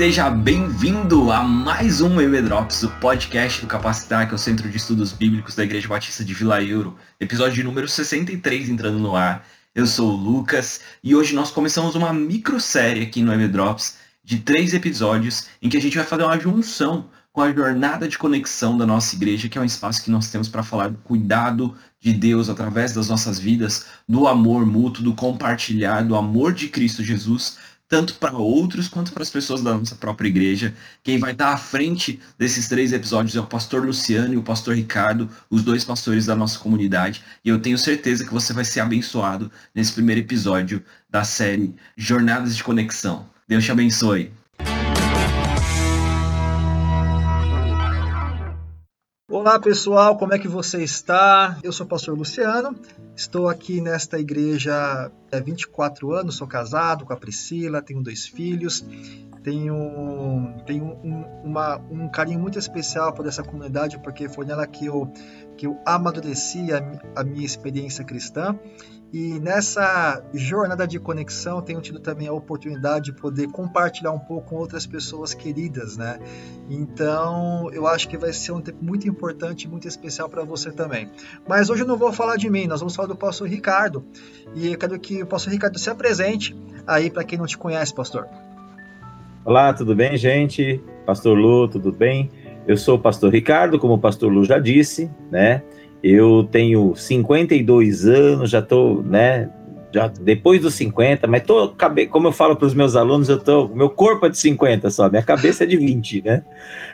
Seja bem-vindo a mais um EB Drops, o podcast do Capacitar, que é o Centro de Estudos Bíblicos da Igreja Batista de Vila Euro, episódio número 63 entrando no ar. Eu sou o Lucas e hoje nós começamos uma microsérie aqui no EB Drops de três episódios em que a gente vai fazer uma junção com a jornada de conexão da nossa igreja, que é um espaço que nós temos para falar do cuidado de Deus através das nossas vidas, do amor mútuo, do compartilhar, do amor de Cristo Jesus, tanto para outros quanto para as pessoas da nossa própria igreja. Quem vai estar à frente desses três episódios é o pastor Luciano e o pastor Ricardo, os dois pastores da nossa comunidade, e eu tenho certeza que você vai ser abençoado nesse primeiro episódio da série Jornadas de Conexão. Deus te abençoe. Olá pessoal, como é que você está? Eu sou o pastor Luciano, estou aqui nesta igreja há 24 anos, sou casado com a Priscila, tenho dois filhos, tenho, tenho um, uma, um carinho muito especial por essa comunidade, porque foi nela que eu, que eu amadureci a, a minha experiência cristã e nessa jornada de conexão, tenho tido também a oportunidade de poder compartilhar um pouco com outras pessoas queridas, né? Então, eu acho que vai ser um tempo muito importante, muito especial para você também. Mas hoje eu não vou falar de mim, nós vamos falar do pastor Ricardo. E eu quero que o pastor Ricardo se apresente aí para quem não te conhece, pastor. Olá, tudo bem, gente? Pastor Lu, tudo bem? Eu sou o pastor Ricardo, como o pastor Lu já disse, né? Eu tenho 52 anos, já estou, né? Já depois dos 50, mas tô, como eu falo para os meus alunos, eu tô, meu corpo é de 50 só, minha cabeça é de 20, né?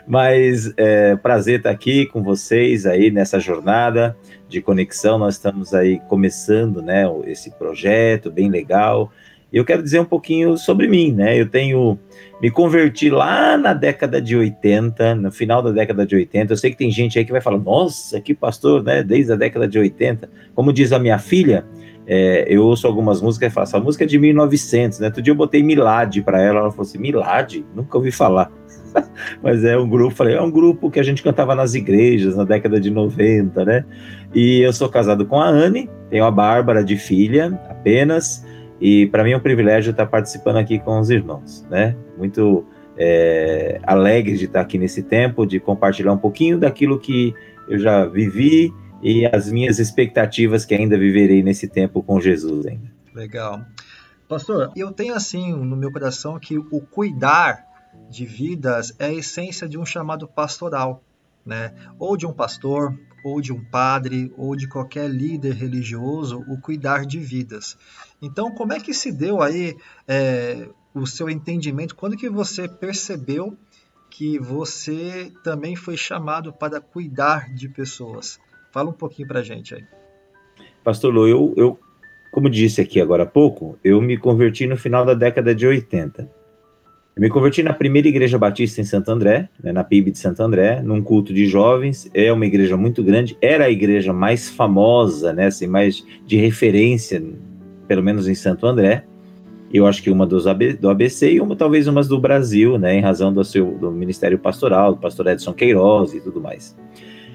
Mas é prazer estar aqui com vocês aí nessa jornada de conexão. Nós estamos aí começando, né? Esse projeto bem legal. Eu quero dizer um pouquinho sobre mim, né? Eu tenho me converti lá na década de 80, no final da década de 80. Eu sei que tem gente aí que vai falar, nossa, que pastor, né? Desde a década de 80. Como diz a minha filha, é, eu ouço algumas músicas e falo, essa música é de 1900, né? Outro dia eu botei Milad para ela, ela falou assim, Milad? Nunca ouvi falar. Mas é um grupo, falei, é um grupo que a gente cantava nas igrejas na década de 90, né? E eu sou casado com a Anne, tenho a Bárbara de filha, apenas. E para mim é um privilégio estar participando aqui com os irmãos, né? Muito é, alegre de estar aqui nesse tempo, de compartilhar um pouquinho daquilo que eu já vivi e as minhas expectativas que ainda viverei nesse tempo com Jesus ainda. Legal. Pastor, eu tenho assim no meu coração que o cuidar de vidas é a essência de um chamado pastoral, né? Ou de um pastor, ou de um padre, ou de qualquer líder religioso, o cuidar de vidas. Então, como é que se deu aí é, o seu entendimento? Quando que você percebeu que você também foi chamado para cuidar de pessoas? Fala um pouquinho para gente aí. Pastor Lu, eu, eu, como disse aqui agora há pouco, eu me converti no final da década de 80. Eu me converti na primeira igreja batista em Santo André, né, na PIB de Santo André, num culto de jovens. É uma igreja muito grande, era a igreja mais famosa, né, assim, mais de referência pelo menos em Santo André. Eu acho que uma dos AB, do ABC e uma talvez umas do Brasil, né, em razão do seu do Ministério Pastoral, do pastor Edson Queiroz e tudo mais.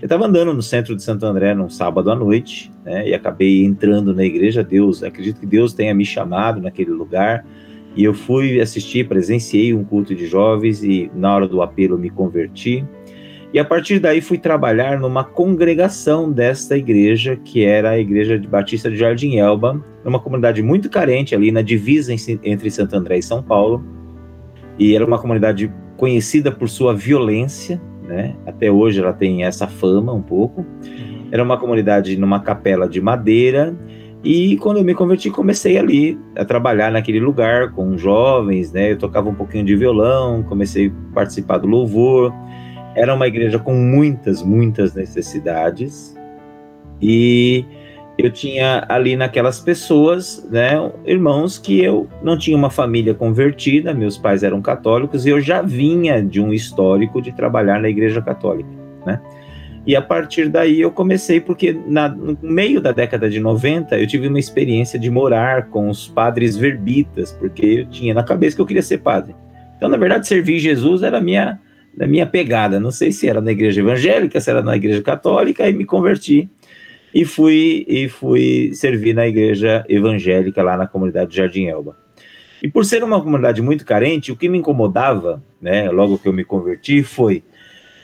Eu estava andando no centro de Santo André num sábado à noite, né, e acabei entrando na igreja. Deus, acredito que Deus tenha me chamado naquele lugar. E eu fui assistir, presenciei um culto de jovens e na hora do apelo me converti. E a partir daí fui trabalhar numa congregação desta igreja, que era a Igreja de Batista de Jardim Elba, numa comunidade muito carente ali na divisa entre Santo André e São Paulo. E era uma comunidade conhecida por sua violência, né? Até hoje ela tem essa fama um pouco. Uhum. Era uma comunidade numa capela de madeira. E quando eu me converti, comecei ali a trabalhar naquele lugar com jovens, né? Eu tocava um pouquinho de violão, comecei a participar do louvor. Era uma igreja com muitas, muitas necessidades. E eu tinha ali naquelas pessoas, né, irmãos que eu não tinha uma família convertida, meus pais eram católicos e eu já vinha de um histórico de trabalhar na igreja católica, né? E a partir daí eu comecei, porque na, no meio da década de 90 eu tive uma experiência de morar com os padres verbitas, porque eu tinha na cabeça que eu queria ser padre. Então, na verdade, servir Jesus era a minha da minha pegada. Não sei se era na igreja evangélica, se era na igreja católica, e me converti e fui e fui servir na igreja evangélica lá na comunidade de Jardim Elba. E por ser uma comunidade muito carente, o que me incomodava, né, logo que eu me converti, foi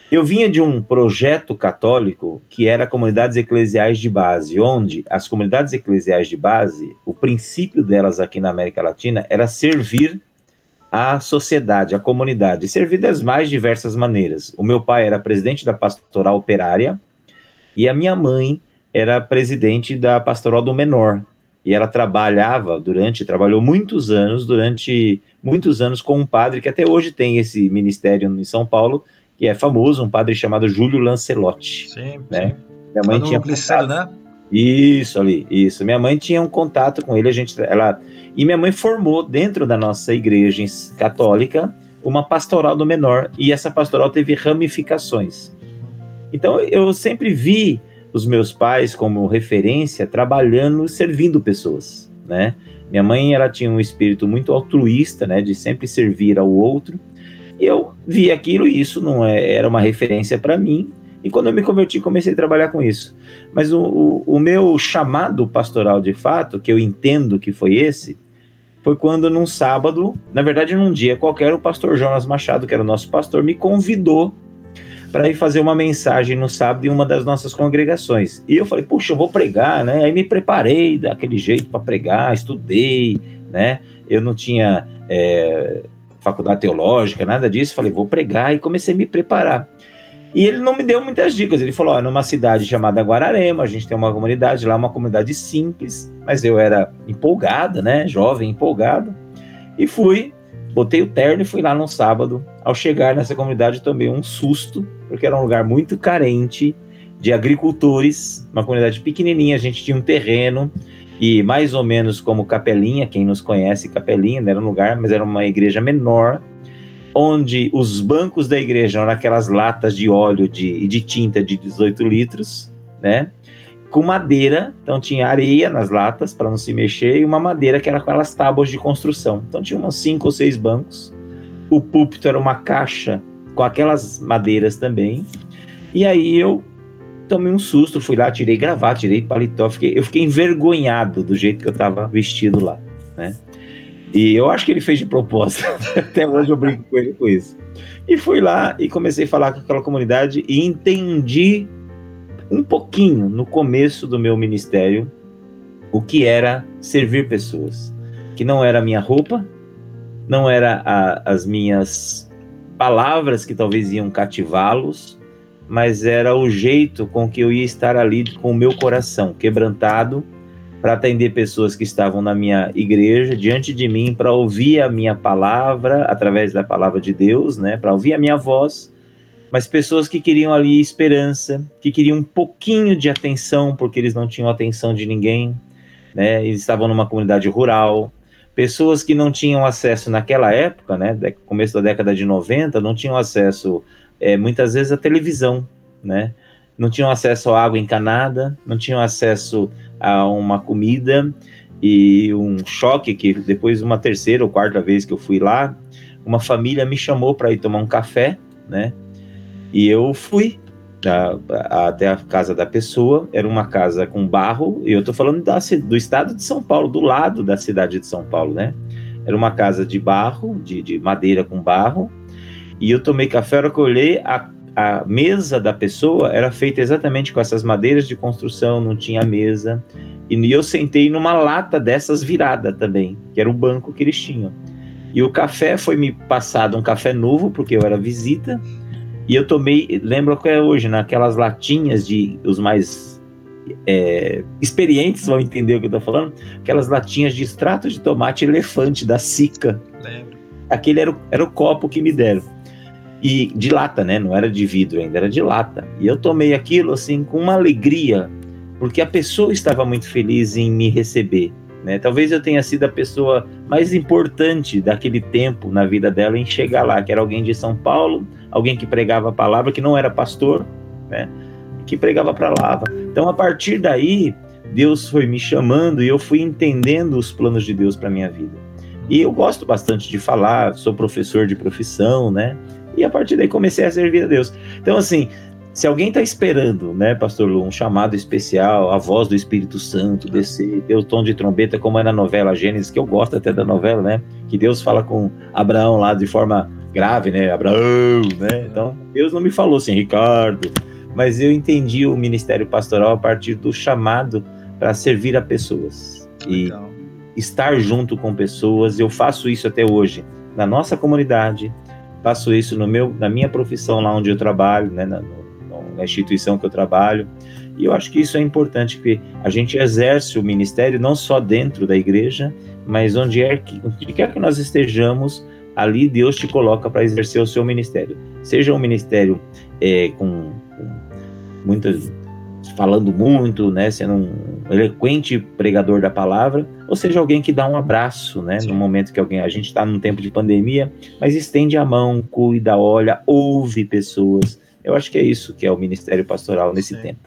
eu vinha de um projeto católico que era comunidades eclesiais de base, onde as comunidades eclesiais de base, o princípio delas aqui na América Latina era servir a sociedade, a comunidade, servir das mais diversas maneiras. O meu pai era presidente da pastoral operária e a minha mãe era presidente da pastoral do menor. E ela trabalhava durante, trabalhou muitos anos, durante muitos anos com um padre que até hoje tem esse ministério em São Paulo, que é famoso, um padre chamado Júlio Lancelotti. Sim, né? sim. Minha mãe no tinha Glicério, né? Isso ali, isso. Minha mãe tinha um contato com ele, a gente, ela e minha mãe formou dentro da nossa igreja católica uma pastoral do menor e essa pastoral teve ramificações. Então eu sempre vi os meus pais como referência trabalhando, servindo pessoas, né? Minha mãe ela tinha um espírito muito altruísta, né, de sempre servir ao outro. E eu vi aquilo e isso não é, era uma referência para mim. E quando eu me converti, comecei a trabalhar com isso. Mas o, o, o meu chamado pastoral de fato, que eu entendo que foi esse, foi quando num sábado, na verdade num dia qualquer, o pastor Jonas Machado, que era o nosso pastor, me convidou para ir fazer uma mensagem no sábado em uma das nossas congregações. E eu falei, puxa, eu vou pregar, né? Aí me preparei daquele jeito para pregar, estudei, né? Eu não tinha é, faculdade teológica, nada disso. Falei, vou pregar e comecei a me preparar. E ele não me deu muitas dicas. Ele falou: ó, numa cidade chamada Guararema, a gente tem uma comunidade lá, uma comunidade simples, mas eu era empolgada, né? Jovem, empolgado. E fui, botei o terno e fui lá no sábado. Ao chegar nessa comunidade, tomei um susto, porque era um lugar muito carente de agricultores, uma comunidade pequenininha. A gente tinha um terreno e mais ou menos como Capelinha, quem nos conhece, Capelinha, não era um lugar, mas era uma igreja menor onde os bancos da igreja eram aquelas latas de óleo de, de tinta de 18 litros, né? Com madeira, então tinha areia nas latas para não se mexer e uma madeira que era com aquelas tábuas de construção. Então tinha uns cinco ou seis bancos. O púlpito era uma caixa com aquelas madeiras também. E aí eu tomei um susto, fui lá, tirei gravata, tirei paletó, fiquei, eu fiquei envergonhado do jeito que eu estava vestido lá, né? E eu acho que ele fez de propósito. Até hoje eu brinco com ele com isso. E fui lá e comecei a falar com aquela comunidade e entendi um pouquinho no começo do meu ministério o que era servir pessoas. Que não era a minha roupa, não era a, as minhas palavras que talvez iam cativá-los, mas era o jeito com que eu ia estar ali com o meu coração quebrantado para atender pessoas que estavam na minha igreja diante de mim para ouvir a minha palavra através da palavra de Deus, né, para ouvir a minha voz, mas pessoas que queriam ali esperança, que queriam um pouquinho de atenção porque eles não tinham atenção de ninguém, né, eles estavam numa comunidade rural, pessoas que não tinham acesso naquela época, né, começo da década de 90, não tinham acesso é, muitas vezes à televisão, né, não tinham acesso à água encanada, não tinham acesso a uma comida. E um choque que depois uma terceira ou quarta vez que eu fui lá, uma família me chamou para ir tomar um café, né? E eu fui a, a, até a casa da pessoa, era uma casa com barro, e eu tô falando da, do estado de São Paulo, do lado da cidade de São Paulo, né? Era uma casa de barro, de, de madeira com barro, e eu tomei café, que eu olhei, a a mesa da pessoa era feita exatamente com essas madeiras de construção, não tinha mesa. E eu sentei numa lata dessas virada também, que era o banco que eles tinham. E o café foi me passado um café novo, porque eu era visita. E eu tomei, lembro que é hoje, naquelas latinhas de os mais é, experientes vão entender o que eu tô falando, aquelas latinhas de extrato de tomate elefante da Sica. Lembro. Aquele era o, era o copo que me deram e de lata, né? Não era de vidro ainda, era de lata. E eu tomei aquilo assim com uma alegria, porque a pessoa estava muito feliz em me receber, né? Talvez eu tenha sido a pessoa mais importante daquele tempo na vida dela em chegar lá, que era alguém de São Paulo, alguém que pregava a palavra, que não era pastor, né? Que pregava para lá. Então, a partir daí, Deus foi me chamando e eu fui entendendo os planos de Deus para minha vida. E eu gosto bastante de falar, sou professor de profissão, né? E a partir daí comecei a servir a Deus. Então, assim, se alguém está esperando, né, Pastor Lu, um chamado especial, a voz do Espírito Santo descer, ter o tom de trombeta, como é na novela Gênesis, que eu gosto até da novela, né? Que Deus fala com Abraão lá de forma grave, né? Abraão, né? Então, Deus não me falou assim, Ricardo, mas eu entendi o ministério pastoral a partir do chamado para servir a pessoas. Legal. E estar junto com pessoas, eu faço isso até hoje na nossa comunidade, faço isso no meu, na minha profissão lá onde eu trabalho, né, na, na instituição que eu trabalho. E eu acho que isso é importante, que a gente exerce o ministério não só dentro da igreja, mas onde, é que, onde quer que nós estejamos, ali Deus te coloca para exercer o seu ministério. Seja um ministério é, com, com muitas falando muito, né, sendo um eloquente pregador da palavra, ou seja alguém que dá um abraço, né, Sim. no momento que alguém a gente está num tempo de pandemia, mas estende a mão, cuida, olha, ouve pessoas, eu acho que é isso que é o ministério pastoral nesse Sim. tempo.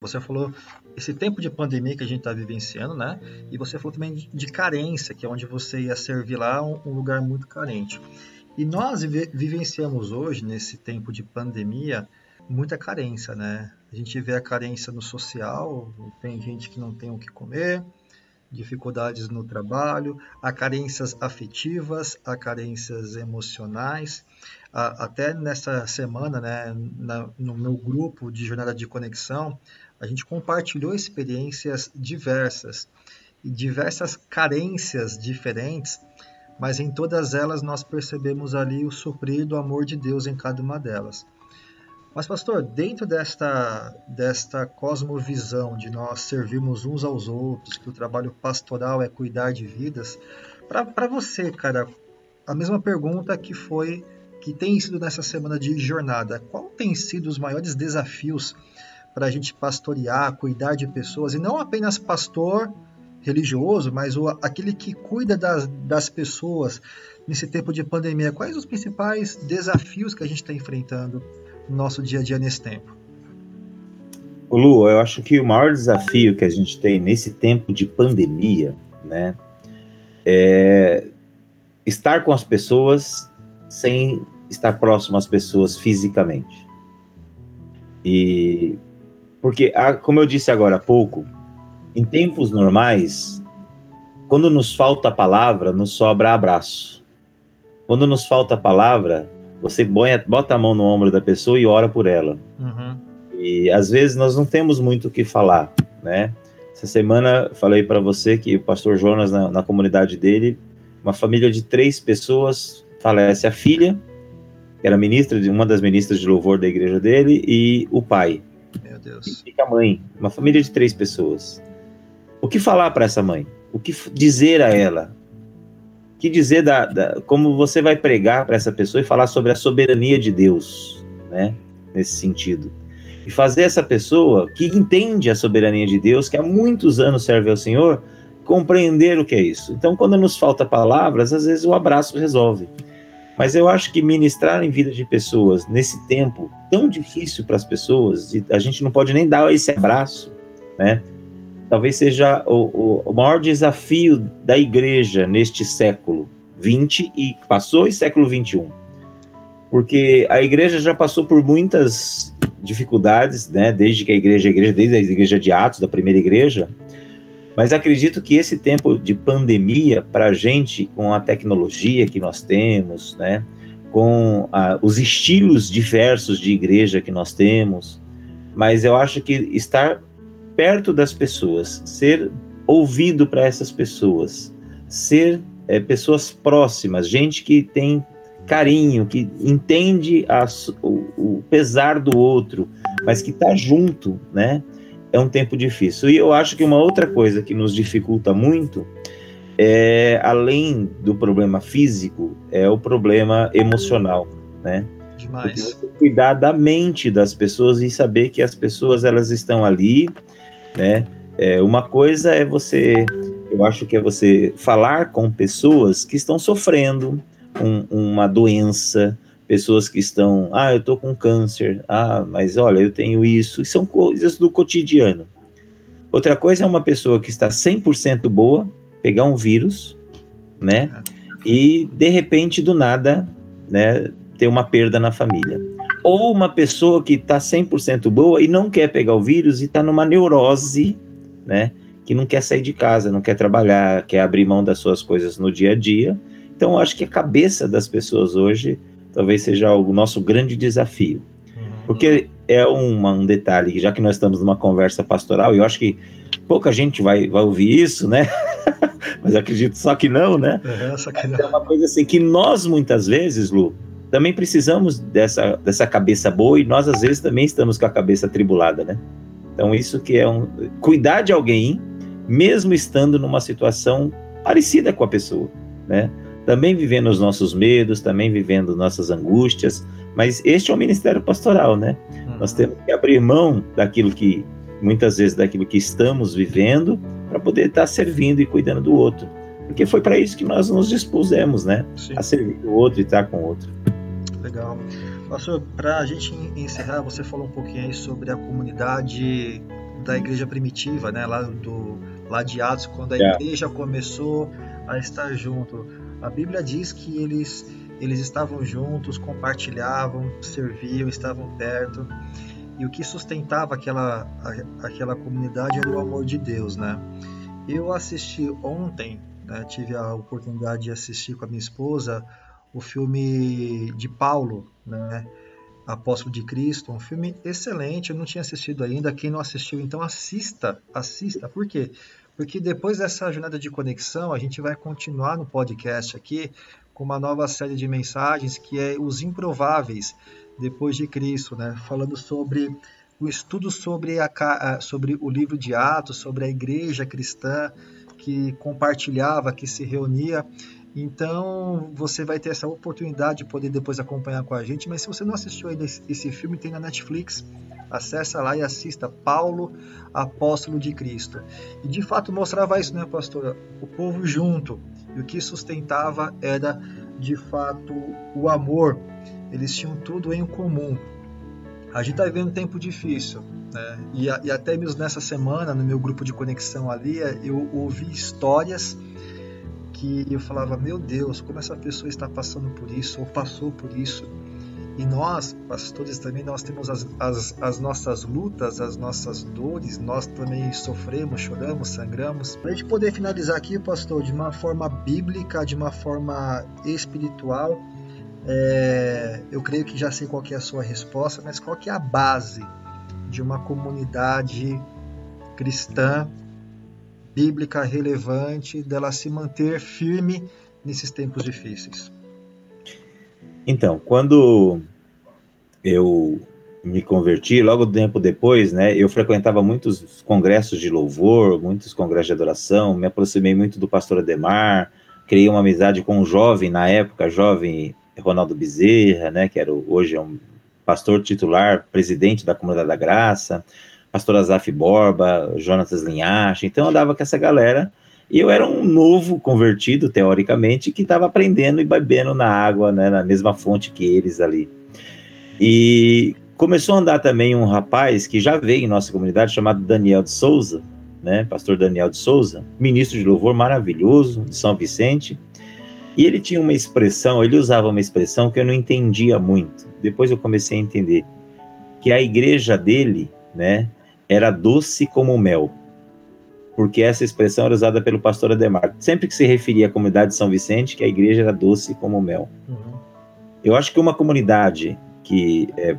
Você falou esse tempo de pandemia que a gente está vivenciando, né? E você falou também de, de, carência, que é onde você ia servir lá um, um lugar muito carente. E nós vive, vivenciamos hoje, nesse tempo de pandemia, muita carência, né? A gente vê a carência no social, tem gente que não tem o que comer, dificuldades no trabalho, há carências afetivas, há carências emocionais. Até nessa semana, né, no meu grupo de jornada de conexão, a gente compartilhou experiências diversas e diversas carências diferentes, mas em todas elas nós percebemos ali o suprir do amor de Deus em cada uma delas. Mas, pastor, dentro desta, desta cosmovisão de nós servirmos uns aos outros, que o trabalho pastoral é cuidar de vidas, para você, cara, a mesma pergunta que foi, que tem sido nessa semana de jornada: qual tem sido os maiores desafios para a gente pastorear, cuidar de pessoas, e não apenas pastor religioso, mas o, aquele que cuida das, das pessoas nesse tempo de pandemia? Quais os principais desafios que a gente está enfrentando? nosso dia a dia nesse tempo? Lu, eu acho que o maior desafio que a gente tem nesse tempo de pandemia, né, é estar com as pessoas sem estar próximo às pessoas fisicamente. E porque, como eu disse agora há pouco, em tempos normais, quando nos falta palavra, nos sobra abraço. Quando nos falta palavra, você bota a mão no ombro da pessoa e ora por ela. Uhum. E às vezes nós não temos muito o que falar, né? Essa semana falei para você que o pastor Jonas, na, na, comunidade dele, uma família de três pessoas falece a filha, que era ministra de uma das ministras de louvor da igreja dele, e o pai. Meu Deus. E fica a mãe, uma família de três pessoas. O que falar para essa mãe? O que dizer a ela? que dizer da, da como você vai pregar para essa pessoa e falar sobre a soberania de Deus, né? Nesse sentido. E fazer essa pessoa que entende a soberania de Deus, que há muitos anos serve ao Senhor, compreender o que é isso. Então, quando nos falta palavras, às vezes o abraço resolve. Mas eu acho que ministrar em vida de pessoas nesse tempo tão difícil para as pessoas, a gente não pode nem dar esse abraço, né? talvez seja o, o, maior desafio da igreja neste século 20 e passou e século 21. Porque a igreja já passou por muitas dificuldades, né, desde que a igreja, a igreja desde a igreja de Atos, da primeira igreja, mas acredito que esse tempo de pandemia, para a gente, com a tecnologia que nós temos, né, com a, os estilos diversos de igreja que nós temos, mas eu acho que estar perto das pessoas, ser ouvido para essas pessoas, ser é, pessoas próximas, gente que tem carinho, que entende o, o, pesar do outro, mas que está junto, né? É um tempo difícil. E eu acho que uma outra coisa que nos dificulta muito é, além do problema físico, é o problema emocional, né? Demais. Cuidar da mente das pessoas e saber que as pessoas elas estão ali, né? É, uma coisa é você, eu acho que é você falar com pessoas que estão sofrendo um, uma doença, pessoas que estão, ah, eu tô com câncer, ah, mas olha, eu tenho isso, e são coisas do cotidiano. Outra coisa é uma pessoa que está 100% boa, pegar um vírus né? E de repente, do nada, né, ter uma perda na família. Ou uma pessoa que está 100% boa e não quer pegar o vírus e está numa neurose, né? Que não quer sair de casa, não quer trabalhar, quer abrir mão das suas coisas no dia a dia. Então, acho que a cabeça das pessoas hoje talvez seja o nosso grande desafio. Uhum. Porque é uma, um detalhe, já que nós estamos numa conversa pastoral, e eu acho que pouca gente vai, vai ouvir isso, né? Mas acredito só que não, né? Uhum, só que não. É uma coisa assim que nós, muitas vezes, Lu, também precisamos dessa, dessa cabeça boa e nós, às vezes, também estamos com a cabeça tribulada, né? Então, isso que é um. Cuidar de alguém, mesmo estando numa situação parecida com a pessoa, né? Também vivendo os nossos medos, também vivendo nossas angústias, mas este é o ministério pastoral, né? Uhum. Nós temos que abrir mão daquilo que, muitas vezes, daquilo que estamos vivendo, para poder estar servindo e cuidando do outro. Porque foi para isso que nós nos dispusemos, né? Sim. A servir o outro e estar com o outro. Legal. Pastor, para a gente encerrar, você falou um pouquinho aí sobre a comunidade da igreja primitiva, né? Lá, do, lá de Atos, quando a é. igreja começou a estar junto. A Bíblia diz que eles eles estavam juntos, compartilhavam, serviam, estavam perto. E o que sustentava aquela, aquela comunidade era o amor de Deus, né? Eu assisti ontem, né, tive a oportunidade de assistir com a minha esposa o filme de Paulo, né? Apóstolo de Cristo, um filme excelente, eu não tinha assistido ainda. Quem não assistiu, então assista, assista. Por quê? Porque depois dessa jornada de conexão, a gente vai continuar no podcast aqui com uma nova série de mensagens que é Os Improváveis depois de Cristo, né? falando sobre o estudo sobre, a, sobre o livro de Atos, sobre a igreja cristã que compartilhava, que se reunia. Então você vai ter essa oportunidade de poder depois acompanhar com a gente. Mas se você não assistiu ainda esse filme, tem na Netflix. Acesse lá e assista Paulo, Apóstolo de Cristo. E de fato mostrava isso, né, pastora? O povo junto, e o que sustentava era, de fato, o amor. Eles tinham tudo em comum. A gente está vivendo um tempo difícil, né? E, e, até mesmo nessa semana, no meu grupo de conexão ali, eu ouvi histórias que eu falava: Meu Deus, como essa pessoa está passando por isso, ou passou por isso. E nós, pastores, também nós temos as, as, as, nossas lutas, as nossas dores, nós também sofremos, choramos, sangramos. Para a gente poder finalizar aqui, pastor, de uma forma bíblica, de uma forma espiritual, é, eu creio que já sei qual é a sua resposta, mas qual é a base de uma comunidade cristã, bíblica, relevante, dela se manter firme nesses tempos difíceis? Então, quando eu me converti, logo tempo depois, né, eu frequentava muitos congressos de louvor, muitos congressos de adoração, me aproximei muito do pastor Ademar, criei uma amizade com um jovem, na época, jovem Ronaldo Bezerra, né, que era hoje é um pastor titular, presidente da Comunidade da Graça, pastor Azaf Borba, Jonatas Linhache, então eu andava com essa galera, e eu era um novo convertido, teoricamente, que estava aprendendo e bebendo na água, né, na mesma fonte que eles ali. E começou a andar também um rapaz que já veio em nossa comunidade, chamado Daniel de Souza, né, pastor Daniel de Souza, ministro de louvor maravilhoso de São Vicente. E ele tinha uma expressão, ele usava uma expressão que eu não entendia muito. Depois eu comecei a entender que a igreja dele, né, era doce como mel porque essa expressão era usada pelo pastor Ademar. Sempre que se referia à comunidade de São Vicente, que a igreja era doce como mel. Uhum. Eu acho que uma comunidade que é,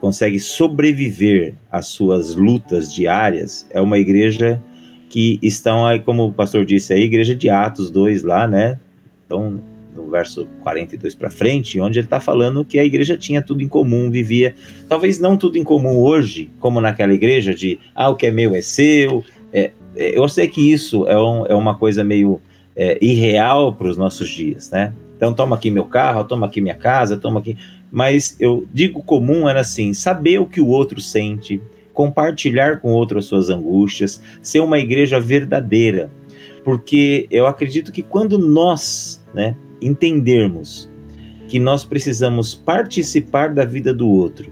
consegue sobreviver às suas lutas diárias é uma igreja que estão aí, como o pastor disse, a igreja de Atos 2 lá, né? Então, no verso 42 para frente, onde ele está falando que a igreja tinha tudo em comum, vivia, talvez não tudo em comum hoje, como naquela igreja de, ah, o que é meu é seu, é, eu sei que isso é, um, é uma coisa meio é, irreal para os nossos dias, né? Então, toma aqui meu carro, toma aqui minha casa, toma aqui. Mas eu digo comum era assim: saber o que o outro sente, compartilhar com o outro as suas angústias, ser uma igreja verdadeira. Porque eu acredito que quando nós né, entendermos que nós precisamos participar da vida do outro,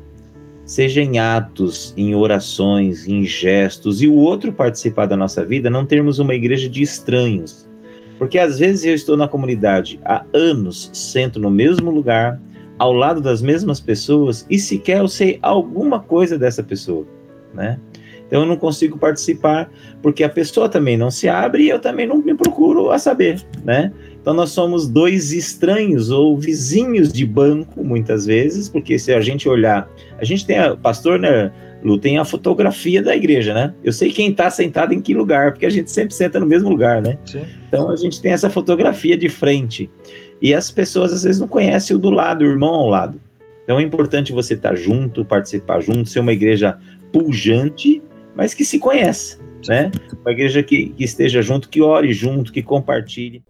seja em atos, em orações, em gestos, e o outro participar da nossa vida, não termos uma igreja de estranhos, Porque às vezes eu estou na comunidade há anos, sento no mesmo lugar, ao lado das mesmas pessoas e sequer eu sei alguma coisa dessa pessoa, né? Então eu não consigo participar porque a pessoa também não se abre e eu também não me procuro a saber, né? Então nós somos dois estranhos ou vizinhos de banco muitas vezes, porque se a gente olhar, a gente tem a pastor, né, Lu, tem a fotografia da igreja, né? Eu sei quem está sentado em que lugar, porque a gente sempre senta no mesmo lugar, né? Sim. Então a gente tem essa fotografia de frente. E as pessoas às vezes não conhecem o do lado, o irmão ao lado. Então é importante você estar tá junto, participar junto, ser uma igreja pujante, mas que se conheça, né? Uma igreja que, que esteja junto, que ore junto, que compartilhe.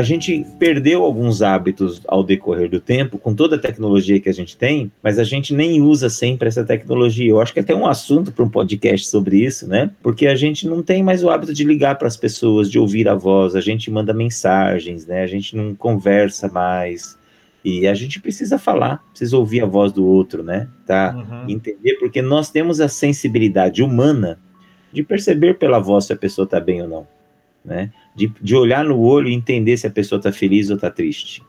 A gente perdeu alguns hábitos ao decorrer do tempo, com toda a tecnologia que a gente tem, mas a gente nem usa sempre essa tecnologia. Eu acho que é até um assunto para um podcast sobre isso, né? Porque a gente não tem mais o hábito de ligar para as pessoas, de ouvir a voz, a gente manda mensagens, né? A gente não conversa mais. E a gente precisa falar, precisa ouvir a voz do outro, né? Tá? Uhum. Entender, porque nós temos a sensibilidade humana de perceber pela voz se a pessoa está bem ou não, né? De, de olhar no olho e entender se a pessoa está feliz ou está triste.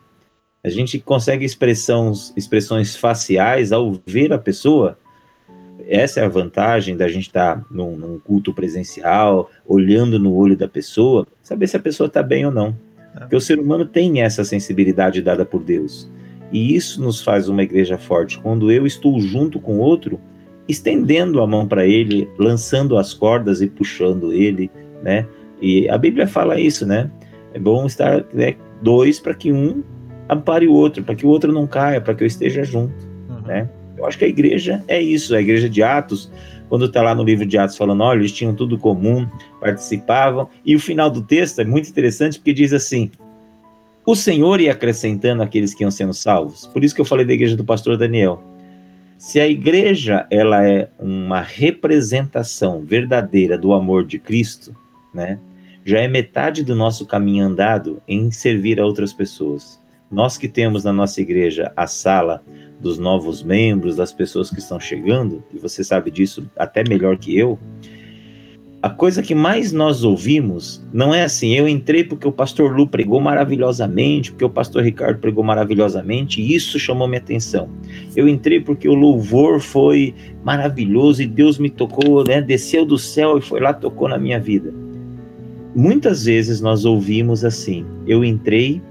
A gente consegue expressões, expressões faciais ao ver a pessoa. Essa é a vantagem da gente estar tá num, num, culto presencial, olhando no olho da pessoa, saber se a pessoa está bem ou não. É. Porque o ser humano tem essa sensibilidade dada por Deus. E isso nos faz uma igreja forte. Quando eu estou junto com outro, estendendo a mão para ele, lançando as cordas e puxando ele, né? E a Bíblia fala isso, né? É bom estar né, dois para que um ampare o outro, para que o outro não caia, para que eu esteja junto, uhum. né? Eu acho que a igreja é isso, a igreja de Atos, quando está lá no livro de Atos falando, olha, eles tinham tudo comum, participavam, e o final do texto é muito interessante porque diz assim: o Senhor ia acrescentando aqueles que iam sendo salvos. Por isso que eu falei da igreja do pastor Daniel. Se a igreja ela é uma representação verdadeira do amor de Cristo, né? Já é metade do nosso caminho andado em servir a outras pessoas. Nós que temos na nossa igreja a sala dos novos membros, das pessoas que estão chegando, e você sabe disso até melhor que eu, a coisa que mais nós ouvimos não é assim, eu entrei porque o pastor Lu pregou maravilhosamente, porque o pastor Ricardo pregou maravilhosamente, e isso chamou minha atenção. Eu entrei porque o louvor foi maravilhoso e Deus me tocou, né, desceu do céu e foi lá tocou na minha vida. Muitas vezes nós ouvimos assim: eu entrei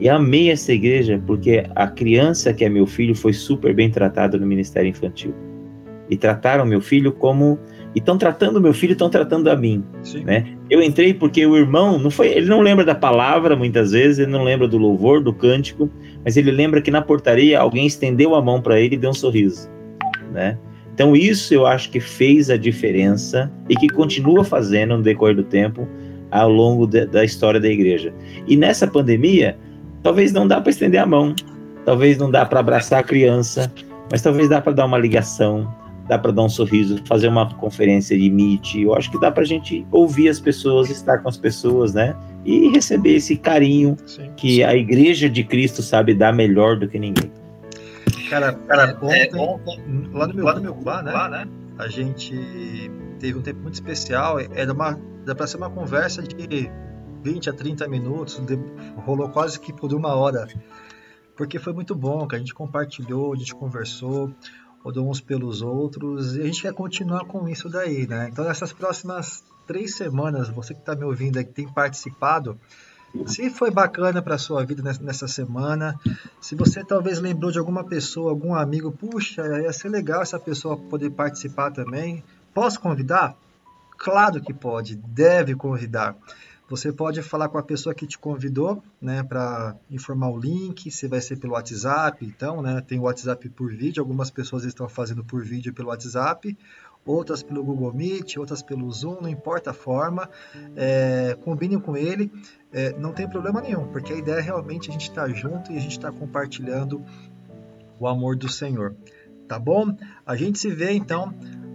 e amei essa igreja porque a criança que é meu filho foi super bem tratada no ministério infantil. E trataram meu filho como e estão tratando meu filho, estão tratando a mim, Sim. né? Eu entrei porque o irmão não foi, ele não lembra da palavra muitas vezes, ele não lembra do louvor, do cântico, mas ele lembra que na portaria alguém estendeu a mão para ele e deu um sorriso, né? Então isso eu acho que fez a diferença e que continua fazendo no decorrer do tempo ao longo de, da história da igreja. E nessa pandemia, talvez não dá para estender a mão, talvez não dá para abraçar a criança, mas talvez dá para dar uma ligação, dá para dar um sorriso, fazer uma conferência de meet. Eu acho que dá para a gente ouvir as pessoas, estar com as pessoas, né? E receber esse carinho sim, que sim. a Igreja de Cristo sabe dar melhor do que ninguém. Cara, cara é, ontem, ontem lá no meu, lá no meu bar, né? né? A gente teve um tempo muito especial. Era uma Dá para ser uma conversa de 20 a 30 minutos, rolou quase que por uma hora, porque foi muito bom, que a gente compartilhou, a gente conversou, rodou uns pelos outros, e a gente quer continuar com isso daí, né? Então, nessas próximas três semanas, você que está me ouvindo aí, que tem participado, se foi bacana para sua vida nessa semana, se você talvez lembrou de alguma pessoa, algum amigo, puxa, ia ser legal essa pessoa poder participar também, posso convidar? Claro que pode, deve convidar. Você pode falar com a pessoa que te convidou, né, para informar o link, se vai ser pelo WhatsApp, então, né, tem o WhatsApp por vídeo, algumas pessoas estão fazendo por vídeo pelo WhatsApp, outras pelo Google Meet, outras pelo Zoom, não importa a forma, é, combine com ele, é, não tem problema nenhum, porque a ideia é realmente a gente estar tá junto e a gente estar tá compartilhando o amor do Senhor, tá bom? A gente se vê então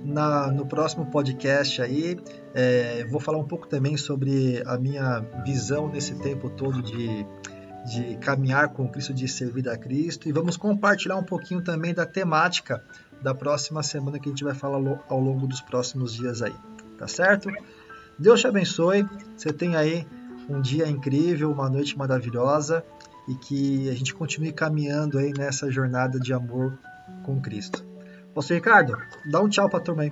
na, no próximo podcast aí. É, vou falar um pouco também sobre a minha visão nesse tempo todo de, de caminhar com Cristo, de servir a Cristo. E vamos compartilhar um pouquinho também da temática da próxima semana que a gente vai falar ao longo dos próximos dias aí. Tá certo? Deus te abençoe. Você tem aí um dia incrível, uma noite maravilhosa e que a gente continue caminhando aí nessa jornada de amor com Cristo. Pastor Ricardo, dá um tchau para a turma aí.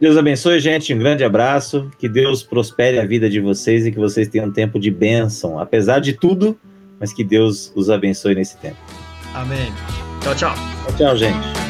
Deus abençoe, gente. Um grande abraço. Que Deus prospere a vida de vocês e que vocês tenham um tempo de bênção, apesar de tudo, mas que Deus os abençoe nesse tempo. Amém. Tchau, tchau. Tchau, tchau, gente.